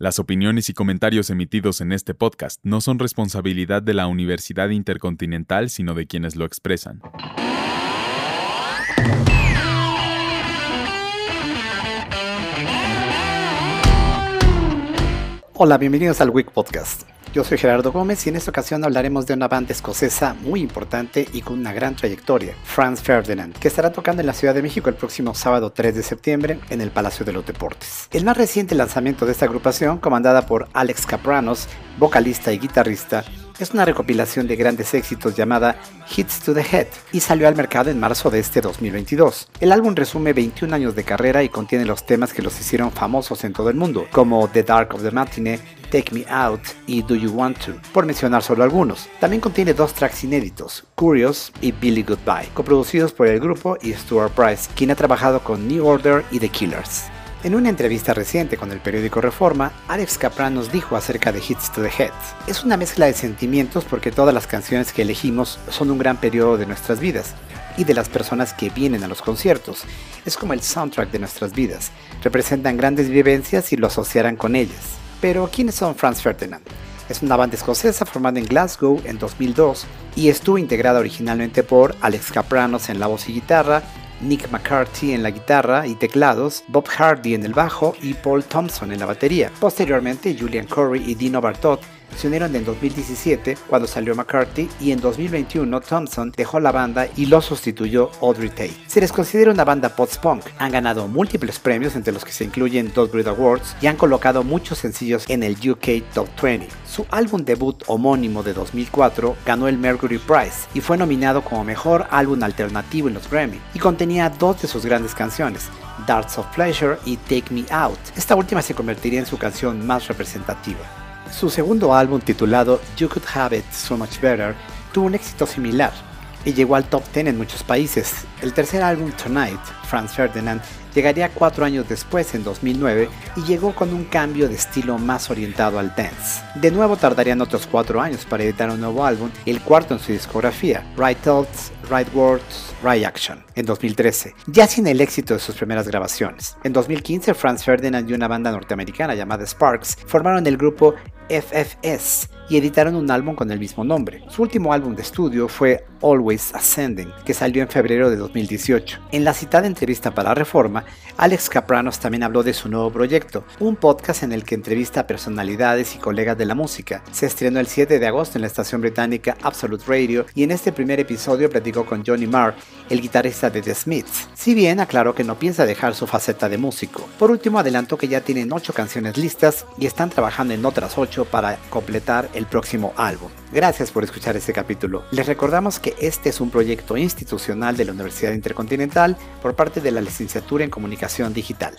Las opiniones y comentarios emitidos en este podcast no son responsabilidad de la Universidad Intercontinental, sino de quienes lo expresan. Hola, bienvenidos al Week Podcast. Yo soy Gerardo Gómez y en esta ocasión hablaremos de una banda escocesa muy importante y con una gran trayectoria, Franz Ferdinand, que estará tocando en la Ciudad de México el próximo sábado 3 de septiembre en el Palacio de los Deportes. El más reciente lanzamiento de esta agrupación, comandada por Alex Capranos, vocalista y guitarrista, es una recopilación de grandes éxitos llamada Hits to the Head y salió al mercado en marzo de este 2022. El álbum resume 21 años de carrera y contiene los temas que los hicieron famosos en todo el mundo, como The Dark of the Matinee, Take Me Out y Do You Want To, por mencionar solo algunos. También contiene dos tracks inéditos, Curious y Billy Goodbye, coproducidos por el grupo y Stuart Price, quien ha trabajado con New Order y The Killers. En una entrevista reciente con el periódico Reforma, Alex Capra nos dijo acerca de Hits to the Head. Es una mezcla de sentimientos porque todas las canciones que elegimos son un gran periodo de nuestras vidas y de las personas que vienen a los conciertos. Es como el soundtrack de nuestras vidas. Representan grandes vivencias y lo asociarán con ellas. Pero, ¿quiénes son Franz Ferdinand? Es una banda escocesa formada en Glasgow en 2002 y estuvo integrada originalmente por Alex Capranos en la voz y guitarra, Nick McCarthy en la guitarra y teclados, Bob Hardy en el bajo y Paul Thompson en la batería. Posteriormente, Julian Corey y Dino Bartot se unieron en 2017 cuando salió McCarthy y en 2021 Thompson dejó la banda y lo sustituyó Audrey Tate. Se les considera una banda post-punk. Han ganado múltiples premios entre los que se incluyen dos Brit Awards y han colocado muchos sencillos en el UK Top 20. Su álbum debut homónimo de 2004 ganó el Mercury Prize y fue nominado como mejor álbum alternativo en los Grammy y contenía dos de sus grandes canciones, Darts of Pleasure y Take Me Out. Esta última se convertiría en su canción más representativa. Su segundo álbum titulado You Could Have It So Much Better tuvo un éxito similar y llegó al top 10 en muchos países. El tercer álbum Tonight, Franz Ferdinand, llegaría cuatro años después, en 2009, y llegó con un cambio de estilo más orientado al dance. De nuevo tardarían otros cuatro años para editar un nuevo álbum, el cuarto en su discografía, Right Thoughts, Right Words, Right Action, en 2013, ya sin el éxito de sus primeras grabaciones. En 2015, Franz Ferdinand y una banda norteamericana llamada Sparks formaron el grupo FFS y editaron un álbum con el mismo nombre. Su último álbum de estudio fue Always Ascending, que salió en febrero de 2018. En la citada entrevista para Reforma, Alex Capranos también habló de su nuevo proyecto, un podcast en el que entrevista a personalidades y colegas de la música. Se estrenó el 7 de agosto en la estación británica Absolute Radio y en este primer episodio platicó con Johnny Marr, el guitarrista de The Smiths. Si bien aclaró que no piensa dejar su faceta de músico. Por último adelantó que ya tienen 8 canciones listas y están trabajando en otras 8 para completar el próximo álbum. Gracias por escuchar este capítulo. Les recordamos que este es un proyecto institucional de la Universidad Intercontinental por parte de la licenciatura en Comunicación Digital.